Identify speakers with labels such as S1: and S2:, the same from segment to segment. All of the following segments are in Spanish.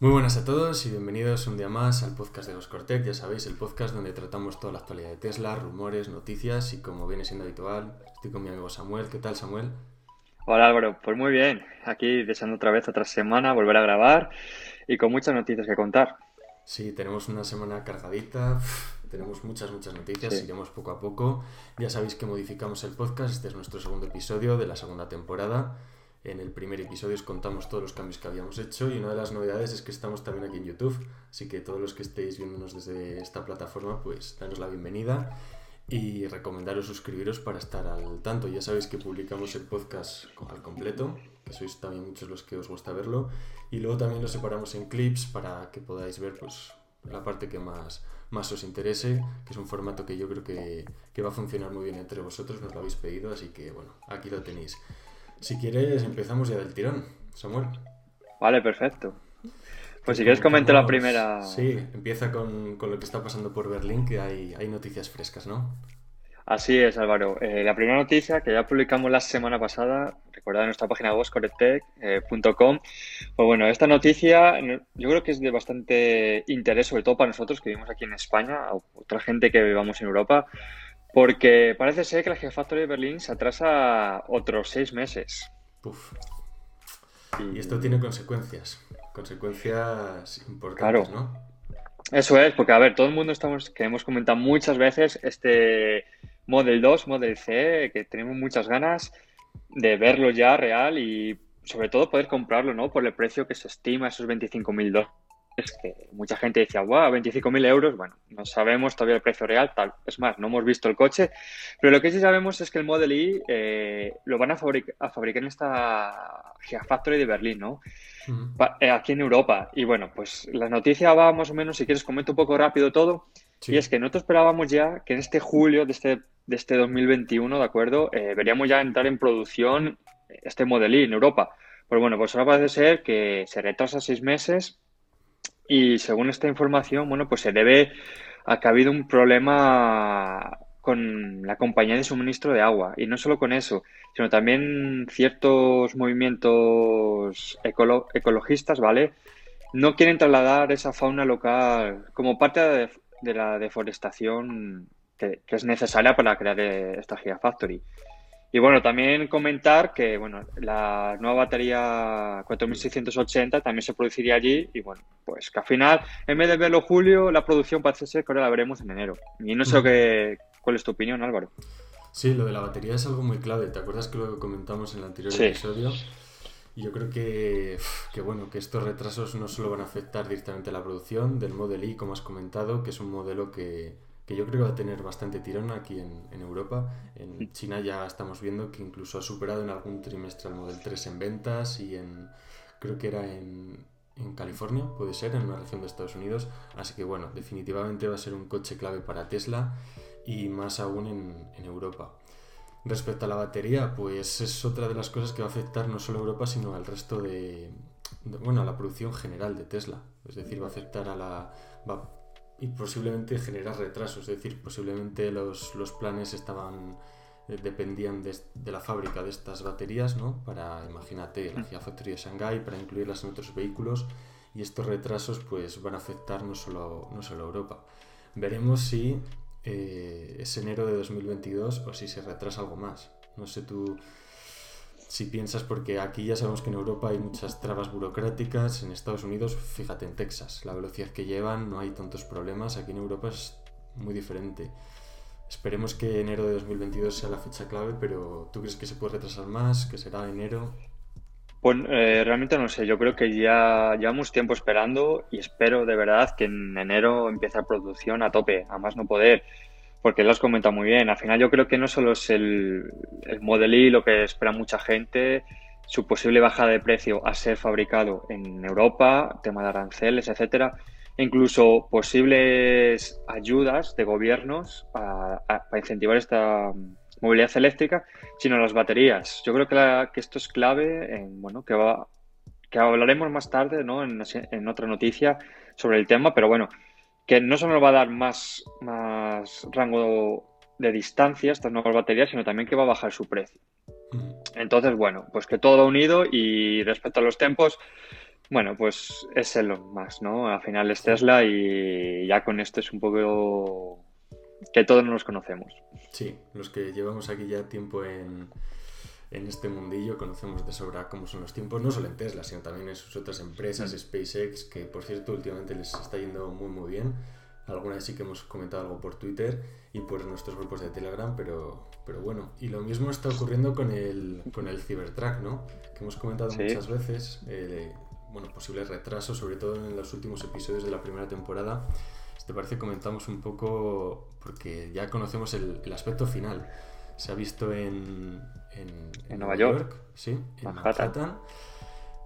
S1: Muy buenas a todos y bienvenidos un día más al podcast de Goscortec. Ya sabéis, el podcast donde tratamos toda la actualidad de Tesla, rumores, noticias y como viene siendo habitual, estoy con mi amigo Samuel. ¿Qué tal, Samuel?
S2: Hola Álvaro, pues muy bien. Aquí deseando otra vez otra semana volver a grabar y con muchas noticias que contar.
S1: Sí, tenemos una semana cargadita, tenemos muchas, muchas noticias,
S2: Sí.
S1: iremos poco a poco. Ya sabéis que modificamos el podcast, este es nuestro segundo episodio de la segunda temporada. En el primer episodio os contamos todos los cambios que habíamos hecho y una de las novedades es que estamos también aquí en YouTube, así que todos los que estéis viéndonos desde esta plataforma, pues danos la bienvenida y recomendaros suscribiros para estar al tanto. Ya sabéis que publicamos el podcast al completo, que sois también muchos los que os gusta verlo, y luego también lo separamos en clips para que podáis ver pues la parte que más, más os interese, que es un formato que yo creo que, que va a funcionar muy bien entre vosotros, nos lo habéis pedido, así que bueno, aquí lo tenéis. Si quieres, empezamos ya del tirón, Samuel.
S2: Vale, perfecto. Pues si quieres comento la primera.
S1: Sí, empieza con, con lo que está pasando por Berlín, que hay, hay noticias frescas, ¿no?
S2: Así es, Álvaro. Eh, la primera noticia que ya publicamos la semana pasada, recordad en nuestra página web. Pues bueno, esta noticia no- yo creo que es de bastante interés, sobre todo para nosotros que vivimos aquí en España, o otra gente que vivamos en Europa, porque parece ser que la Gigafactory de Berlín se atrasa otros seis meses.
S1: Puf. Y esto tiene consecuencias, consecuencias importantes,
S2: Claro.
S1: ¿no?
S2: Eso es, porque a ver, todo el mundo estamos, que hemos comentado muchas veces este Model 2, Model C, que tenemos muchas ganas de verlo ya real y sobre todo poder comprarlo, ¿no? Por el precio que se estima, esos 25.000 dólares, que mucha gente decía, wow, 25.000 euros, bueno, no sabemos todavía el precio real, tal, es más, no hemos visto el coche, pero lo que sí sabemos es que el Model Y eh, lo van a, fabric- a fabricar en esta Gigafactory de Berlín, ¿no? Pa- eh, aquí en Europa. Y bueno, pues la noticia va más o menos, si quieres comento un poco rápido todo,
S1: Sí.
S2: y es que nosotros esperábamos ya que en este julio de este, de este 2021, ¿de acuerdo? Eh, veríamos ya entrar en producción este Model Y en Europa. Pero bueno, pues ahora parece ser que se retrasa seis meses y según esta información, bueno, pues se debe a que ha habido un problema con la compañía de suministro de agua. Y no solo con eso, sino también ciertos movimientos ecolo- ecologistas, ¿vale? No quieren trasladar esa fauna local como parte de, de la deforestación que, que es necesaria para crear eh, esta Gigafactory. Y bueno, también comentar que bueno, la nueva batería 4680 también se produciría allí y bueno, pues que al final, en vez de verlo julio, la producción parece ser que ahora la veremos en enero. Y no sé qué, cuál es tu opinión, Álvaro.
S1: Sí, lo de la batería es algo muy clave. ¿Te acuerdas que lo comentamos en el anterior
S2: Sí.
S1: episodio? Y yo creo que, que, bueno, que estos retrasos no solo van a afectar directamente a la producción del Model Y, como has comentado, que es un modelo que, que yo creo que va a tener bastante tirón aquí en, en Europa. En China ya estamos viendo que incluso ha superado en algún trimestre al Model 3 en ventas y en, creo que era en, en California, puede ser, en una región de Estados Unidos. Así que bueno, definitivamente va a ser un coche clave para Tesla y más aún en, en Europa. Respecto a la batería, pues es otra de las cosas que va a afectar no solo a Europa, sino al resto de, de- bueno, a la producción general de Tesla. Es decir, va a afectar a la... va- y posiblemente generar retrasos. Es decir, posiblemente los, los planes estaban eh, dependían de, de la fábrica de estas baterías, ¿no? Para, imagínate, la Gigafactory de Shanghái, para incluirlas en otros vehículos. Y estos retrasos pues van a afectar no solo, no solo a Europa. Veremos si eh, es enero de 2022 o si se retrasa algo más. No sé tú si piensas, porque aquí ya sabemos que en Europa hay muchas trabas burocráticas, en Estados Unidos, fíjate en Texas, la velocidad que llevan, no hay tantos problemas, aquí en Europa es muy diferente. Esperemos que enero de 2022 sea la fecha clave, pero ¿tú crees que se puede retrasar más? ¿Que será enero?
S2: Pues eh, realmente no sé, yo creo que ya llevamos tiempo esperando y espero de verdad que en enero empiece la producción a tope, a más no poder, porque lo has comentado muy bien. Al final yo creo que no solo es el, el Model Y lo que espera mucha gente, su posible bajada de precio a ser fabricado en Europa, tema de aranceles, etcétera, e incluso posibles ayudas de gobiernos a- a- para incentivar esta movilidad eléctrica, sino las baterías. Yo creo que, la- que esto es clave, en, bueno, que va, que hablaremos más tarde, ¿no? En otra noticia sobre el tema, pero bueno, que no solo nos va a dar más, más rango de distancia estas nuevas baterías, sino también que va a bajar su precio.
S1: Mm.
S2: Entonces, bueno, pues que todo unido y respecto a los tiempos, Bueno, pues es Elon Musk, ¿no? Al final es Tesla y ya con esto es un poco que todos nos conocemos.
S1: Sí, los que llevamos aquí ya tiempo en, en este mundillo conocemos de sobra cómo son los tiempos, no solo en Tesla, sino también en sus otras empresas, mm. SpaceX, que por cierto últimamente les está yendo muy muy bien. Alguna vez sí que hemos comentado algo por Twitter y por nuestros grupos de Telegram, pero, pero bueno. Y lo mismo está ocurriendo con el, con el Cybertruck, ¿no? Que hemos comentado muchas veces. Eh, bueno, posibles retrasos, sobre todo en los últimos episodios de la primera temporada. ¿Te parece comentamos un poco, porque ya conocemos el, el aspecto final? Se ha visto en,
S2: en, Nueva York,
S1: sí, en Manhattan.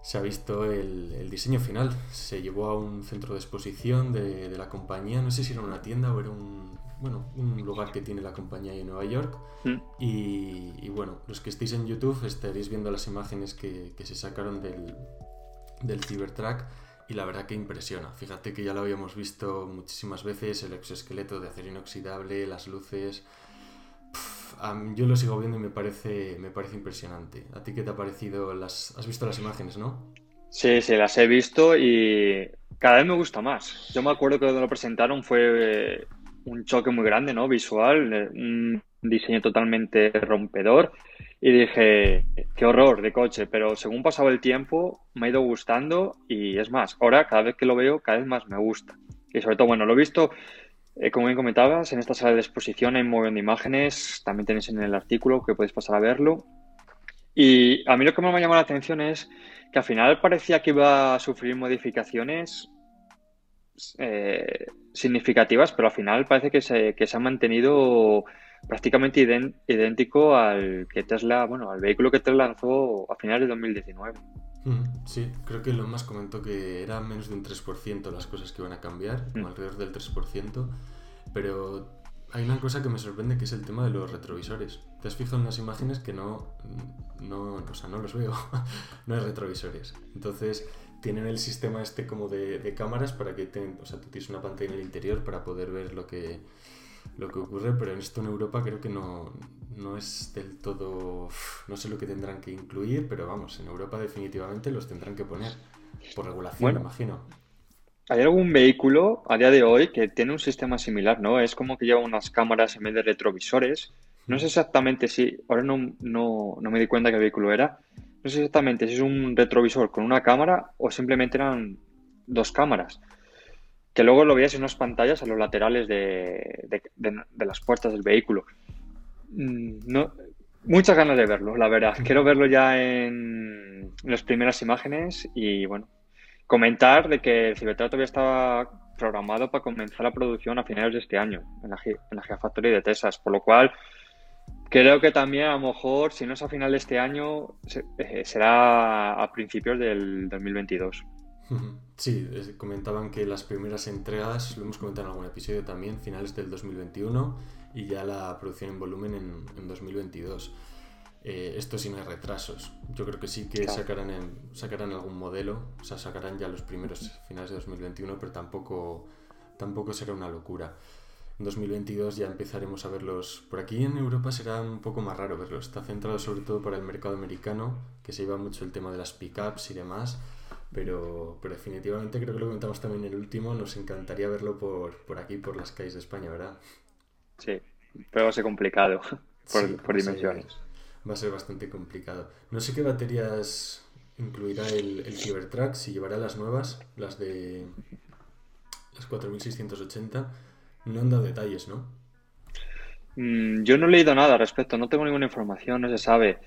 S1: Se ha visto el, el, diseño final. Se llevó a un centro de exposición de, de, la compañía. No sé si era una tienda o era un, bueno, un lugar que tiene la compañía en Nueva York. Mm. Y, y, bueno, los que estéis en YouTube estaréis viendo las imágenes que, que se sacaron del, del Cybertruck y la verdad que impresiona. Fíjate que ya lo habíamos visto muchísimas veces, el exoesqueleto de acero inoxidable, las luces, yo lo sigo viendo y me parece, me parece impresionante. ¿A ti qué te ha parecido? Las, ¿Has visto las imágenes, no?
S2: Sí, sí, las he visto y cada vez me gusta más. Yo me acuerdo que cuando lo presentaron fue eh, un choque muy grande, ¿no? Visual, eh, un diseño totalmente rompedor y dije, qué horror de coche, pero según pasaba el tiempo me ha ido gustando y es más, ahora cada vez que lo veo cada vez más me gusta. Y sobre todo, bueno, lo he visto eh, como bien comentabas, en esta sala de exposición hay un montón de imágenes, también tenéis en el artículo que podéis pasar a verlo. Y a mí lo que más me llamado la atención es que al final parecía que iba a sufrir modificaciones eh, significativas, pero al final parece que se, que se ha mantenido prácticamente idéntico al que Tesla, bueno, al vehículo que Tesla lanzó a finales de 2019.
S1: Sí, creo que lo más comentó que era menos de un 3% las cosas que iban a cambiar, mm. alrededor del 3%, pero hay una cosa que me sorprende que es el tema de los retrovisores. Te has fijado en las imágenes que no, no, o sea, no los veo, no hay retrovisores. Entonces tienen el sistema este como de, cámaras para que te, o sea, tú tienes una pantalla en el interior para poder ver lo que, lo que ocurre, pero en esto en Europa creo que no, no es del todo... No sé lo que tendrán que incluir, pero vamos, en Europa definitivamente los tendrán que poner por regulación, me imagino.
S2: ¿Hay algún vehículo a día de hoy que tiene un sistema similar, no? Es como que lleva unas cámaras en vez de retrovisores. No sé exactamente si, ahora no, no, no me di cuenta qué vehículo era. No sé exactamente si es un retrovisor con una cámara o simplemente eran dos cámaras que luego lo veías en unas pantallas a los laterales de, las puertas del vehículo. Mm, no, muchas ganas de verlo, la verdad. Quiero verlo ya en, las primeras imágenes y bueno, comentar de que el Cybertruck todavía estaba programado para comenzar la producción a finales de este año en la, en la Gigafactory de Texas, por lo cual creo que también a lo mejor, si no es a final de este año, eh, será a principios del 2022.
S1: Sí, comentaban que las primeras entregas, lo hemos comentado en algún episodio también, finales del 2021 y ya la producción en volumen en, 2022. Eh, esto no hay retrasos. Yo creo que sí que sacarán, sacarán algún modelo, o sea, sacarán ya los primeros finales de 2021, pero tampoco, tampoco será una locura. En 2022 ya empezaremos a verlos. Por aquí en Europa será un poco más raro verlos. Está centrado sobre todo para el mercado americano, que se lleva mucho el tema de las pickups y demás. Pero, pero definitivamente creo que lo comentamos también en el último, nos encantaría verlo por, por aquí, por las calles de España, ¿verdad?
S2: Sí, pero va a ser complicado por, dimensiones.
S1: va a ser bastante complicado. No sé qué baterías incluirá el, el Cybertruck, si llevará las nuevas, las de las 4680. No han dado detalles, ¿no?
S2: Mm, yo no he leído nada al respecto, no tengo ninguna información, no se sabe.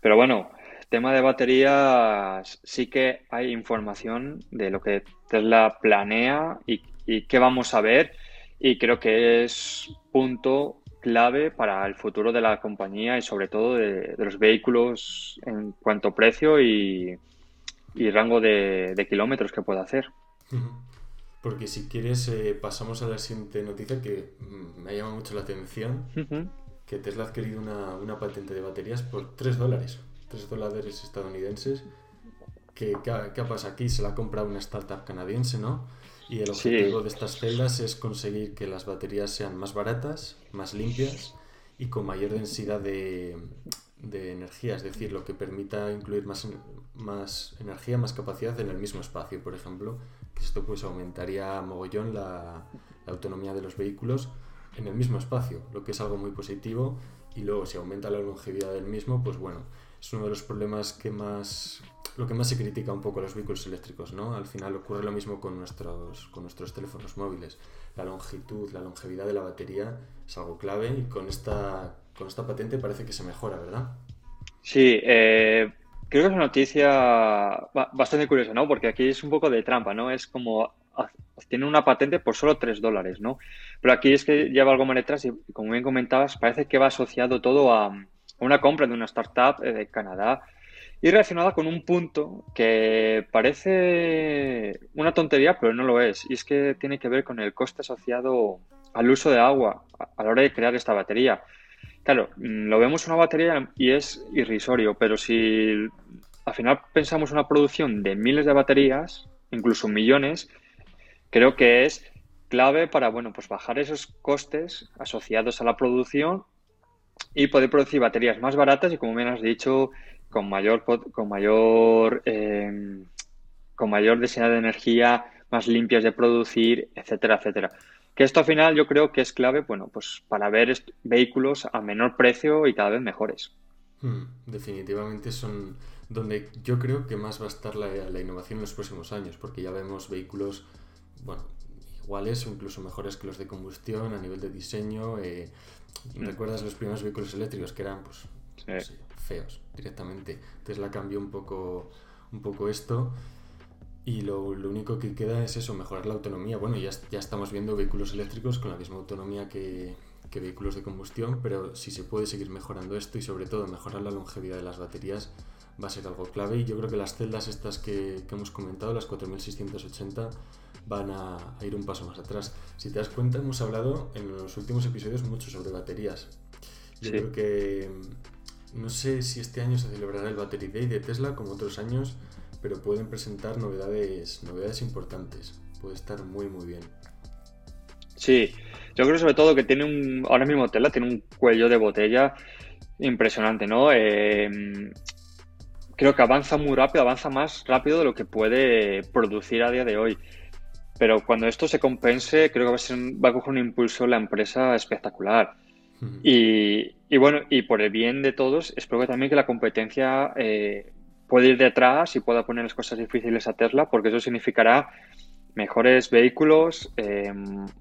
S2: Pero bueno, tema de baterías, sí que hay información de lo que Tesla planea y, qué vamos a ver. Y creo que es punto clave para el futuro de la compañía y sobre todo de, los vehículos en cuanto a precio y, rango de, kilómetros que pueda hacer.
S1: Porque si quieres, eh, pasamos a la siguiente noticia que mm, me ha llamado mucho la atención, que Tesla ha adquirido una, una patente de baterías por 3 dólares. 3 dólares estadounidenses. ¿Qué, qué, pasa aquí? Se la ha comprado una startup canadiense, ¿no? Y el objetivo de estas celdas es conseguir que las baterías sean más baratas, más limpias y con mayor densidad de, de energía, es decir, lo que permita incluir más, más energía, más capacidad en el mismo espacio, por ejemplo. Esto pues aumentaría mogollón la, la autonomía de los vehículos en el mismo espacio, lo que es algo muy positivo. Y luego si aumenta la longevidad del mismo, pues bueno, es uno de los problemas que más lo que más se critica un poco a los vehículos eléctricos, ¿no? Al final ocurre lo mismo con nuestros, con nuestros teléfonos móviles. La longitud, la longevidad de la batería es algo clave y con esta, con esta patente parece que se mejora, ¿verdad?
S2: Sí, eh, creo que es una noticia bastante curiosa, ¿no? Porque aquí es un poco de trampa, ¿no? Es como tiene una patente por solo 3 dólares, ¿no? Pero aquí es que lleva algo más detrás y, como bien comentabas, parece que va asociado todo a una compra de una startup eh, de Canadá y relacionada con un punto que parece una tontería, pero no lo es. Y es que tiene que ver con el coste asociado al uso de agua a la hora de crear esta batería. Claro, mm, lo vemos una batería y es irrisorio, pero si al final pensamos una producción de miles de baterías, incluso millones, creo que es clave para bueno, pues bajar esos costes asociados a la producción y poder producir baterías más baratas y como bien has dicho, con mayor, con mayor, em, con mayor densidad de energía, más limpias de producir, etcétera, etcétera. Que esto al final yo creo que es clave, bueno, pues para ver vehículos a menor precio y cada vez mejores.
S1: Hmm, definitivamente son donde yo creo que más va a estar la, innovación en los próximos años, porque ya vemos vehículos, bueno, iguales o incluso mejores que los de combustión a nivel de diseño. Eh, hmm. ¿Recuerdas los primeros vehículos eléctricos que eran, pues, feos directamente. Tesla cambió un poco, un poco esto y lo, único que queda es eso, mejorar la autonomía. Bueno, ya, ya estamos viendo vehículos eléctricos con la misma autonomía que, vehículos de combustión, pero si se puede seguir mejorando esto y sobre todo mejorar la longevidad de las baterías va a ser algo clave y yo creo que las celdas estas que, hemos comentado, las 4680, van a, ir un paso más atrás. Si te das cuenta, hemos hablado en los últimos episodios mucho sobre baterías. Yo creo que no sé si este año se celebrará el Battery Day de Tesla como otros años, pero pueden presentar novedades, novedades importantes. Puede estar muy muy bien.
S2: Sí, yo creo sobre todo que tiene un, ahora mismo Tesla tiene un cuello de botella impresionante, ¿no? Em, creo que avanza muy rápido, avanza más rápido de lo que puede producir a día de hoy. Pero cuando esto se compense, creo que va a, ser, va a coger un impulso la empresa espectacular. Y, bueno, y por el bien de todos, espero que también que la competencia eh, pueda ir detrás y pueda poner las cosas difíciles a Tesla, porque eso significará mejores vehículos, eh,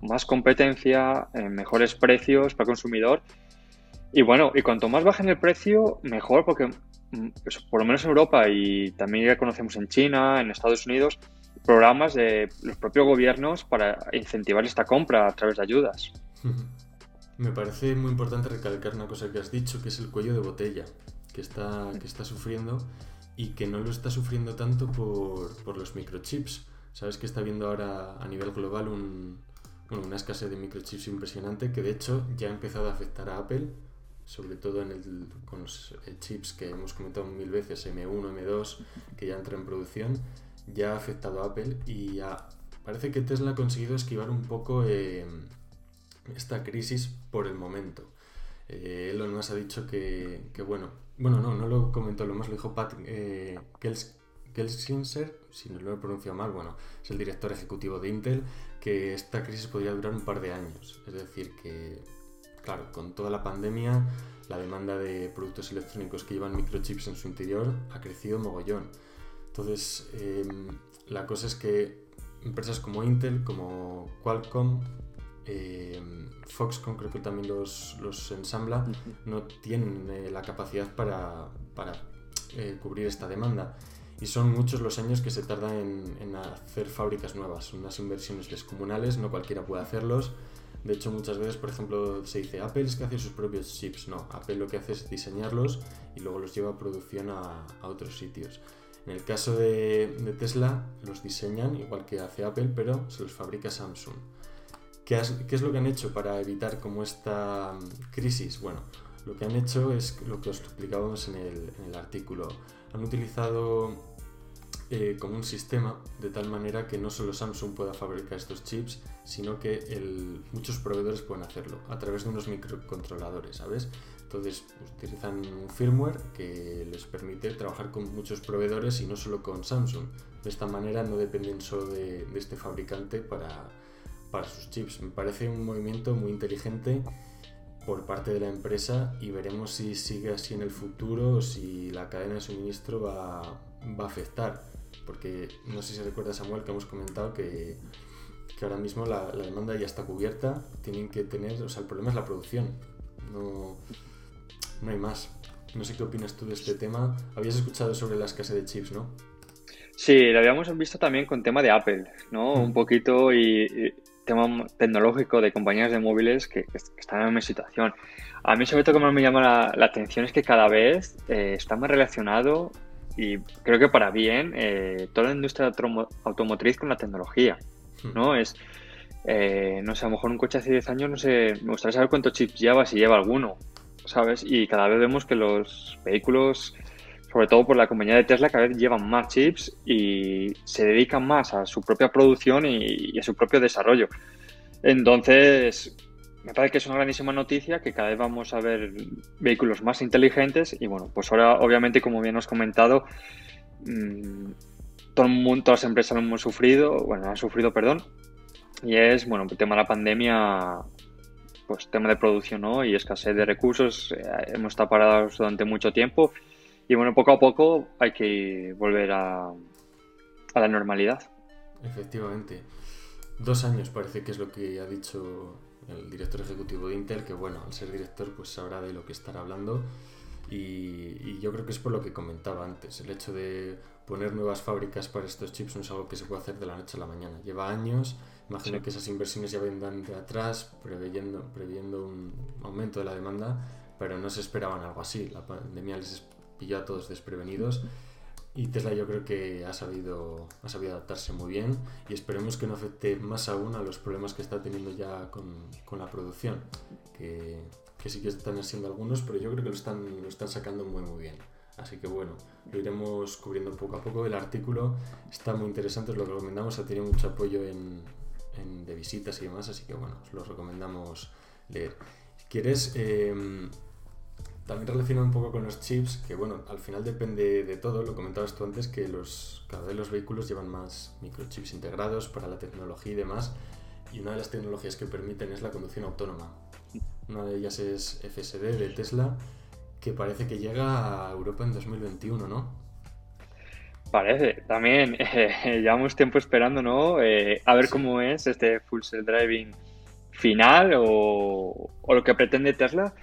S2: más competencia, eh, mejores precios para el consumidor. Y bueno, y cuanto más bajen el precio, mejor, porque mm, pues, por lo menos en Europa y también ya conocemos en China, en Estados Unidos, programas de los propios gobiernos para incentivar esta compra a través de ayudas.
S1: Me parece muy importante recalcar una cosa que has dicho, que es el cuello de botella que está, que está sufriendo y que no lo está sufriendo tanto por, los microchips. Sabes que está habiendo ahora a nivel global una escasez de microchips impresionante que de hecho ya ha empezado a afectar a Apple, sobre todo en el, con los eh, chips que hemos comentado mil veces, M1, M2, que ya entran en producción, ya ha afectado a Apple y parece que Tesla ha conseguido esquivar un poco... Eh, esta crisis por el momento. Eh, Elon Musk ha dicho que, bueno, bueno, no, no lo comentó, lo más lo dijo Pat eh, Gelsinger, si no lo he pronunciado mal, bueno, es el director ejecutivo de Intel, que esta crisis podría durar un par de años. Es decir, que, claro, con toda la pandemia, la demanda de productos electrónicos que llevan microchips en su interior ha crecido mogollón. Entonces, em, la cosa es que empresas como Intel, como Qualcomm, eh, Foxconn creo que también los, ensambla, no tienen eh, la capacidad para, eh, cubrir esta demanda. Y son muchos los años que se tardan en, hacer fábricas nuevas, unas inversiones descomunales, no cualquiera puede hacerlos. De hecho, muchas veces, por ejemplo, se dice Apple es que hace sus propios chips. No, Apple lo que hace es diseñarlos y luego los lleva a producción a, otros sitios. En el caso de, Tesla, los diseñan igual que hace Apple, pero se los fabrica Samsung. ¿Qué, es lo que han hecho para evitar como esta mm, crisis? Bueno, lo que han hecho es lo que os explicábamos en el, artículo. Han utilizado eh, como un sistema de tal manera que no solo Samsung pueda fabricar estos chips, sino que muchos proveedores pueden hacerlo a través de unos microcontroladores, ¿sabes? Entonces utilizan un firmware que les permite trabajar con muchos proveedores y no solo con Samsung. De esta manera no dependen solo de, este fabricante para, para sus chips. Me parece un movimiento muy inteligente por parte de la empresa y veremos si sigue así en el futuro o si la cadena de suministro va, va a afectar. Porque no sé si recuerda Samuel que hemos comentado que, que ahora mismo la, la, demanda ya está cubierta, tienen que tener, o sea, el problema es la producción, no, no hay más. No sé qué opinas tú de este tema. Habías escuchado sobre la escasez de chips, ¿no?
S2: Sí, lo habíamos visto también con tema de Apple, ¿no? Mm. Un poquito y, tema tecnológico de compañías de móviles que, están en la misma situación. A mí sobre todo lo que más me llama la, atención es que cada vez eh, está más relacionado y creo que para bien eh, toda la industria automotriz con la tecnología, hmm. ¿no? Es, eh, no sé, a lo mejor un coche hace 10 años, no sé, me gustaría saber cuántos chips lleva, si lleva alguno, ¿sabes? Y cada vez vemos que los vehículos, sobre todo por la compañía de Tesla, cada vez llevan más chips y se dedican más a su propia producción y, a su propio desarrollo. Entonces, me parece que es una grandísima noticia que cada vez vamos a ver vehículos más inteligentes y bueno, pues ahora obviamente como bien os comentado, mmm, todo el mundo, todas las empresas lo sufrido, bueno, han sufrido, perdón, y es, bueno, el tema de la pandemia pues tema de producción ¿no? y escasez de recursos, eh, hemos estado parados durante mucho tiempo y bueno, poco a poco hay que volver a, a la normalidad.
S1: Efectivamente. Dos años parece que es lo que ha dicho el director ejecutivo de Intel, que bueno, al ser director pues sabrá de lo que estará hablando y, y, yo creo que es por lo que comentaba antes, el hecho de poner nuevas fábricas para estos chips no es algo que se puede hacer de la noche a la mañana, lleva años Imagino que esas inversiones ya vendrán de atrás, previendo, previendo un aumento de la demanda, pero no se esperaban algo así. La pandemia les pilló a todos desprevenidos y Tesla yo creo que ha sabido, ha sabido adaptarse muy bien y esperemos que no afecte más aún a los problemas que está teniendo ya con, con la producción, que, que, sí que están haciendo algunos, pero yo creo que lo están, lo están sacando muy muy bien. Así que bueno, lo iremos cubriendo poco a poco. El artículo está muy interesante, os lo recomendamos, ha tenido mucho apoyo en, de visitas y demás, así que bueno, os lo recomendamos leer. Quieres, em, también relacionado un poco con los chips, que bueno, al final depende de todo, lo comentabas tú antes, que los, cada vez los vehículos llevan más microchips integrados para la tecnología y demás, y una de las tecnologías que permiten es la conducción autónoma. Una de ellas es FSD de Tesla, que parece que llega a Europa en 2021, ¿no?
S2: Parece, también eh, llevamos tiempo esperando, ¿no? Eh, a ver cómo es este full self driving final o, lo que pretende Tesla.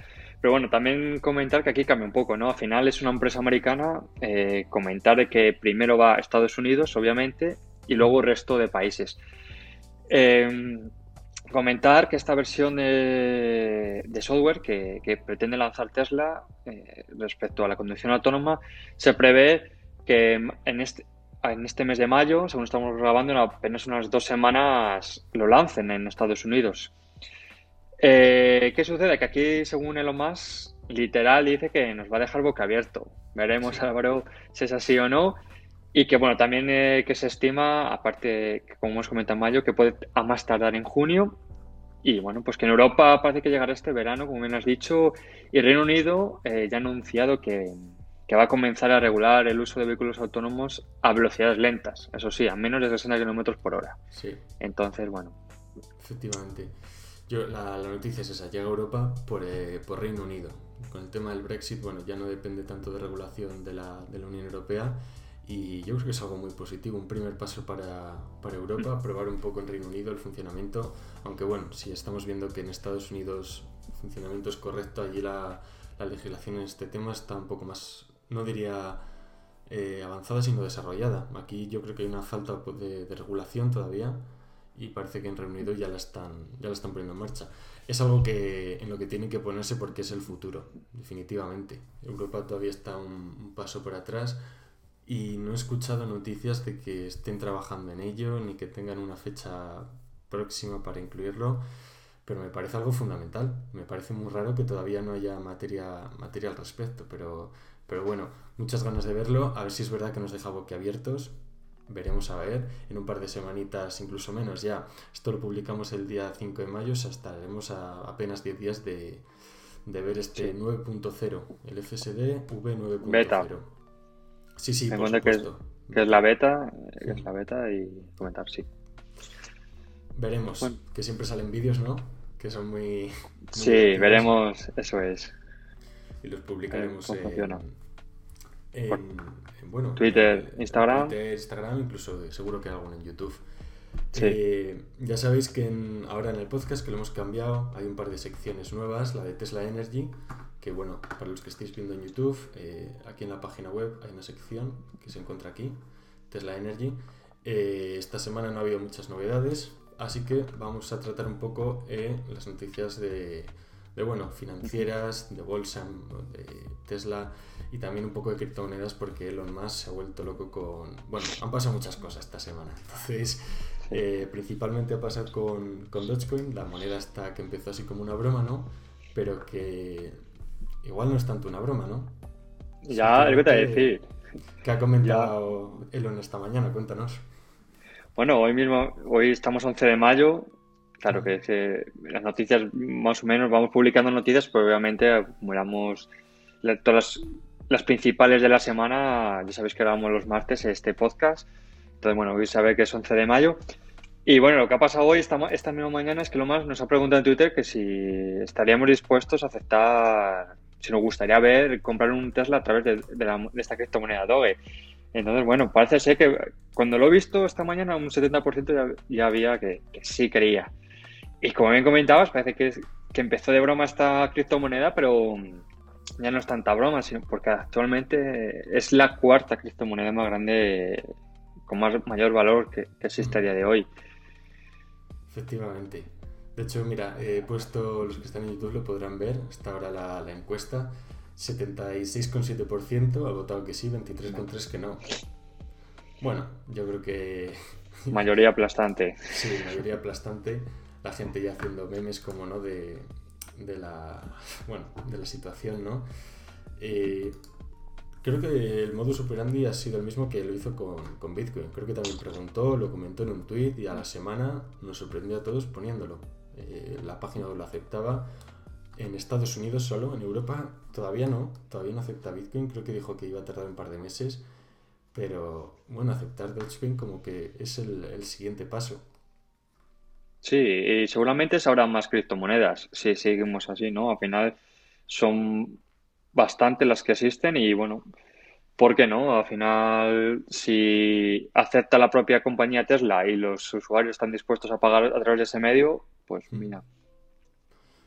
S2: Pero bueno, también comentar que aquí cambia un poco, ¿no? Al final es una empresa americana, eh, comentar de que primero va a Estados Unidos, obviamente, y luego el resto de países. Em, comentar que esta versión de, software que, que, pretende lanzar Tesla respecto a la conducción autónoma se prevé que en este, en este mes de mayo, según estamos grabando, en apenas unas dos semanas lo lancen en Estados Unidos. Eh, ¿Qué sucede? Que aquí, según Elon Musk, literal dice que nos va a dejar boca abierto. Veremos, Álvaro, si es así o no. Y que, bueno, también eh, que se estima, aparte, como hemos comentado en mayo, que puede a más tardar en junio. Y bueno, pues que en Europa parece que llegará este verano, como bien has dicho. Y Reino Unido eh, ya ha anunciado que, que va a comenzar a regular el uso de vehículos autónomos a velocidades lentas, eso sí, a menos de 60 km por hora.
S1: Sí.
S2: Entonces, bueno.
S1: Efectivamente. Yo, la, noticia es esa, llega a Europa por, eh, por, Reino Unido. Con el tema del Brexit, bueno, ya no depende tanto de regulación de la, de la Unión Europea y yo creo que es algo muy positivo, un primer paso para, para, Europa, mm. probar un poco en Reino Unido el funcionamiento, aunque bueno, si estamos viendo que en Estados Unidos el funcionamiento es correcto, allí la, la legislación en este tema está un poco más no diría eh, avanzada, sino desarrollada. Aquí yo creo que hay una falta de, regulación todavía y parece que en Reino Unido ya la están, ya la están poniendo en marcha. Es algo que, en lo que tienen que ponerse porque es el futuro, definitivamente. Europa todavía está un, paso por atrás y no he escuchado noticias de que estén trabajando en ello ni que tengan una fecha próxima para incluirlo, pero me parece algo fundamental. Me parece muy raro que todavía no haya materia, materia al respecto, pero pero bueno, muchas ganas de verlo, a ver si es verdad que nos deja boquiabiertos. Veremos a ver, en un par de semanitas, incluso menos ya. Esto lo publicamos el día 5 de mayo, o sea, estaremos a apenas 10 días de, de ver este 9.0, el FSD V9.0.
S2: Beta.
S1: Sí, sí, por
S2: que es, que es la beta, que es la beta y comentar, sí.
S1: Veremos,
S2: Bueno.
S1: que siempre salen vídeos, ¿no? Que son muy... muy
S2: Sí,
S1: divertidos
S2: veremos, eso es.
S1: Y los publicaremos
S2: cómo
S1: en, bueno,
S2: Twitter,
S1: en
S2: Instagram.
S1: Twitter, Instagram, incluso de- seguro que alguno en YouTube.
S2: Sí.
S1: Eh, ya sabéis que en- ahora en el podcast que lo hemos cambiado, hay un par de secciones nuevas, la de Tesla Energy, que bueno, para los que estéis viendo en YouTube, eh, aquí en la página web hay una sección que se encuentra aquí, Tesla Energy. Eh, esta semana no ha habido muchas novedades, así que vamos a tratar un poco eh, las noticias de, de, bueno, financieras, de bolsa, de Tesla y también un poco de criptomonedas porque Elon Musk se ha vuelto loco con... Bueno, han pasado muchas cosas esta semana. Entonces, eh, principalmente ha pasado con, con Dogecoin, la moneda está que empezó así como una broma, ¿no? Pero que igual no es tanto una broma, ¿no?
S2: Ya, es lo que te voy a
S1: Simplemente-
S2: decir.
S1: ¿Qué ha comentado Elon esta mañana? Cuéntanos.
S2: Bueno, hoy mismo, hoy estamos 11 de mayo. Claro que eh, las noticias, más o menos, vamos publicando noticias, pero obviamente acumulamos la- todas las, las principales de la semana. Ya sabéis que grabamos los martes este podcast. Entonces, bueno, hoy sabe que es 11 de mayo. Y bueno, lo que ha pasado hoy, esta, esta misma mañana, es que lo más nos ha preguntado en Twitter que si estaríamos dispuestos a aceptar, si nos gustaría ver, comprar un Tesla a través de, de la- de esta criptomoneda Doge. Entonces, bueno, parece ser que cuando lo he visto esta mañana, un 70% ya, ya había que, que sí creía. Y como bien comentabas, parece que, es- que empezó de broma esta criptomoneda, pero ya no es tanta broma, sino porque actualmente es la cuarta criptomoneda más grande, con más, mayor valor que, que existe a día de hoy.
S1: Efectivamente. De hecho, mira, he puesto, los que están en YouTube lo podrán ver, está ahora la, la encuesta. 76,7% ha votado que sí, 23,3% que no. Bueno, yo creo que
S2: Mayoría aplastante.
S1: sí, mayoría aplastante. La gente ya haciendo memes como no de, de la bueno, de la situación, ¿no? Eh, creo que el modus operandi ha sido el mismo que lo hizo con, con Bitcoin. Creo que también preguntó, lo comentó en un tweet y a la semana nos sorprendió a todos poniéndolo. Eh, la página lo aceptaba. En Estados Unidos solo, en Europa todavía no, todavía no acepta Bitcoin. Creo que dijo que iba a tardar un par de meses. Pero bueno, aceptar Dogecoin como que es el siguiente paso.
S2: Sí, y seguramente se habrán más criptomonedas si seguimos así, ¿no? Al final son bastante las que existen y bueno, ¿por qué no? Al final, si acepta la propia compañía Tesla y los usuarios están dispuestos a pagar a través de ese medio, pues
S1: Mm.
S2: mira,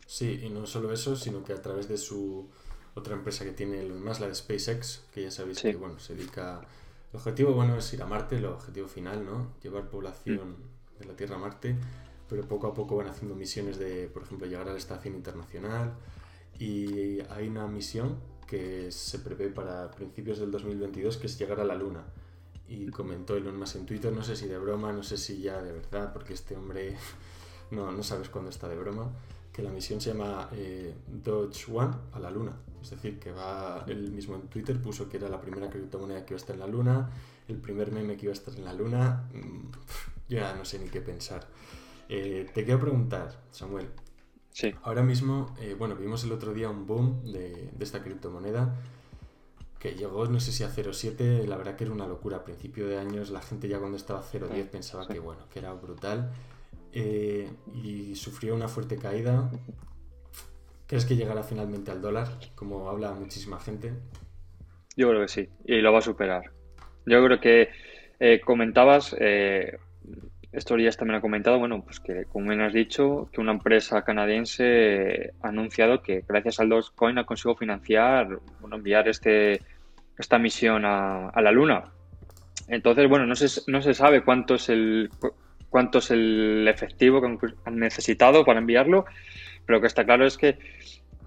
S1: Sí, y no solo eso, sino que a través de su otra empresa que tiene Musk, la de SpaceX, que ya sabéis
S2: Sí.
S1: que bueno, se dedica. El objetivo bueno es ir a Marte, el objetivo final, ¿no? Llevar población de la Tierra a Marte, pero poco a poco van haciendo misiones de, por ejemplo, llegar a la Estación Internacional. Y hay una misión que se prevé para principios del 2022, que es llegar a la Luna. Y comentó Elon Musk en Twitter, no sé si de broma, no sé si ya de verdad, porque este hombre no, no sabes cuándo está de broma, que la misión se llama eh, Dodge One a la Luna. Es decir, que va, él mismo en Twitter puso que era la primera criptomoneda que iba a estar en la Luna, el primer meme que iba a estar en la Luna. Mm, Yo ya no sé ni qué pensar. Eh, te quiero preguntar, Samuel,
S2: sí.
S1: Ahora mismo, eh, bueno, vimos el otro día un boom de, de esta criptomoneda que llegó, no sé si a 0,7, la verdad que era una locura. A principio de años la gente ya cuando estaba a 0,10 pensaba
S2: Sí.
S1: que bueno, que era brutal. Eh, y sufrió una fuerte caída. ¿Crees que llegará finalmente al dólar? Como habla muchísima gente.
S2: Yo creo que sí, y lo va a superar. Yo creo que eh, comentabas, eh, estos días también ha comentado, bueno, pues que como bien has dicho, que una empresa canadiense ha anunciado que gracias al Dogecoin ha conseguido financiar, bueno, enviar este, esta misión a, la Luna. Entonces, bueno, no se, no se sabe cuánto es el cu- cuánto es el efectivo que han necesitado para enviarlo, pero lo que está claro es que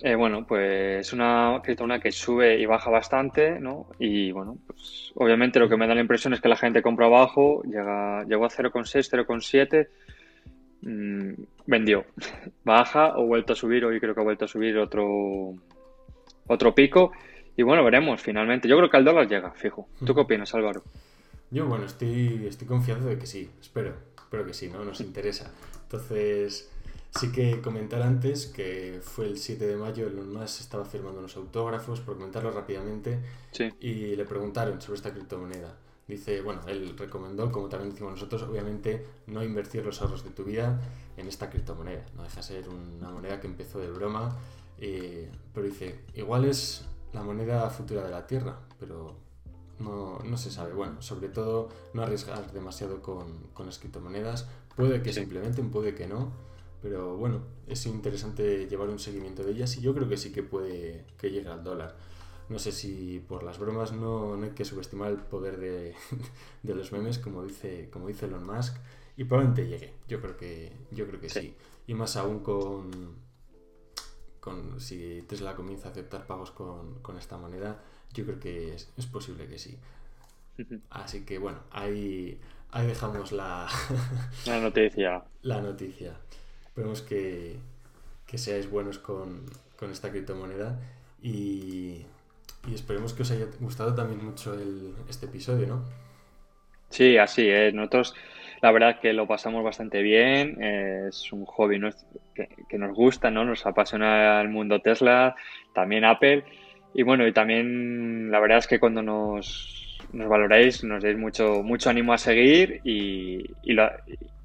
S2: eh, bueno, pues es una criptomoneda que sube y baja bastante, ¿no? Y bueno, pues obviamente lo que me da la impresión es que la gente compra abajo, llega, llegó a 0,6, 0,7, mm, vendió. Baja o vuelto a subir, hoy creo que ha vuelto a subir otro, otro pico. Y bueno, veremos finalmente. Yo creo que al dólar llega, fijo. ¿Tú qué opinas, Álvaro?
S1: Yo, bueno, estoy, estoy confiado de que sí, espero, espero que sí, ¿no? Nos interesa. Entonces, Sí que comentar antes que fue el 7 de mayo, Elon Musk estaba firmando unos autógrafos, por comentarlo rápidamente,
S2: Sí.
S1: y le preguntaron sobre esta criptomoneda. Dice, bueno, él recomendó, como también decimos nosotros, obviamente no invertir los ahorros de tu vida en esta criptomoneda. No deja de ser una moneda que empezó de broma, eh, pero dice, igual es la moneda futura de la Tierra, pero no, no se sabe. Bueno, sobre todo no arriesgar demasiado con, con las criptomonedas. Puede que
S2: Sí.
S1: se implementen, puede que no, pero bueno, es interesante llevar un seguimiento de ellas y yo creo que sí que puede que llegue al dólar. No sé si por las bromas no, no hay que subestimar el poder de, de los memes, como dice, como dice Elon Musk, y probablemente llegue. Yo creo que, yo creo que sí.
S2: Sí.
S1: Y más aún con, con si Tesla comienza a aceptar pagos con, con esta moneda, yo creo que es, es posible que sí. Así que bueno, ahí, ahí dejamos la,
S2: La noticia.
S1: la noticia. Esperemos que, que seáis buenos con, con esta criptomoneda y, y esperemos que os haya gustado también mucho el, este episodio, ¿no?
S2: Sí, así es. Nosotros, la verdad que lo pasamos bastante bien. es un hobby que, que nos gusta, ¿no? Nos apasiona el mundo Tesla, también Apple. Y bueno, y también la verdad es que cuando nos, nos valoráis, nos dais mucho, mucho ánimo a seguir y, y,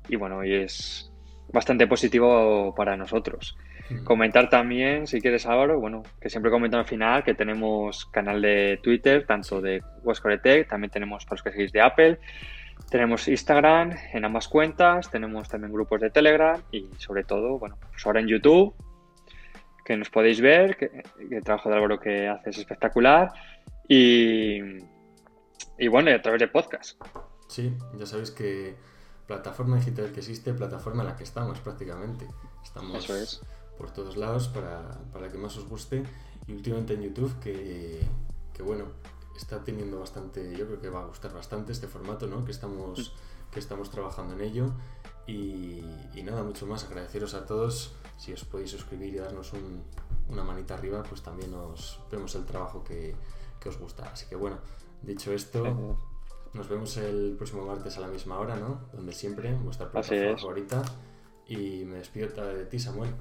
S2: y bueno, y es bastante positivo para nosotros. Comentar también, si quieres Álvaro, bueno, que siempre comento al final que tenemos canal de Twitter, tanto de Tech, también tenemos para los que seguís de Apple, tenemos Instagram en ambas cuentas, tenemos también grupos de Telegram y sobre todo, bueno, pues ahora en YouTube, que nos podéis ver, que, que el trabajo de Álvaro que hace es espectacular y, y bueno, y a través de podcast.
S1: Sí, ya sabéis que plataforma digital que existe, plataforma en la que estamos prácticamente. Estamos
S2: es.
S1: por todos lados para, para que más os guste. Y últimamente en YouTube, que, que bueno, está teniendo bastante, yo creo que va a gustar bastante este formato, ¿no? Que estamos, que estamos trabajando en ello. Y, y nada, mucho más. Agradeceros a todos. Si os podéis suscribir y darnos un- una manita arriba, pues también os vemos el trabajo que, que os gusta. Así que bueno, dicho esto, nos vemos el próximo martes a la misma hora, ¿no? Donde siempre, vuestra plataforma favorita. Y me despido de ti, Samuel.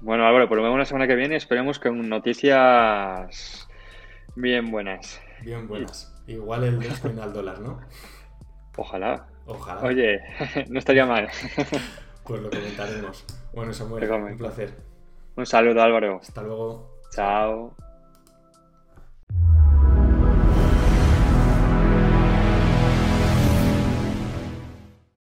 S2: Bueno, Álvaro, pues nos vemos la semana que viene. Esperemos que con noticias bien buenas.
S1: Bien buenas. Igual el Bitcoin al dólar, ¿no?
S2: Ojalá.
S1: Ojalá.
S2: Oye, no estaría mal.
S1: Pues lo comentaremos. Bueno, Samuel, un placer.
S2: Un saludo, Álvaro.
S1: Hasta luego.
S2: Chao.